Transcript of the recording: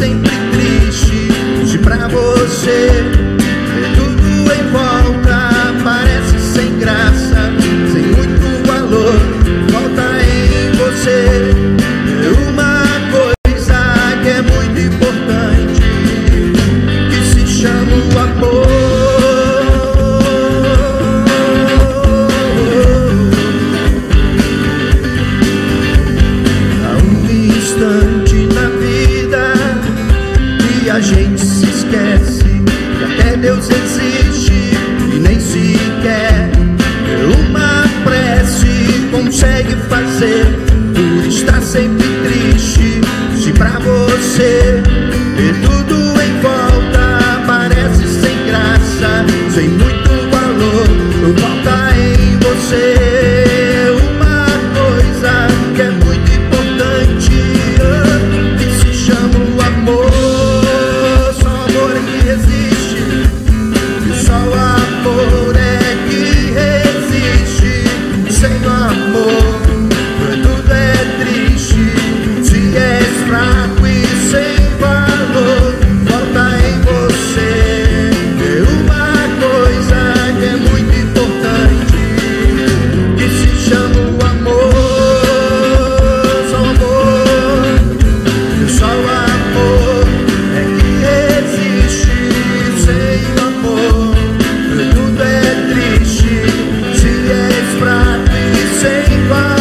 sempre triste. Se pra você estar sempre triste. Se pra você ver tudo goodbye.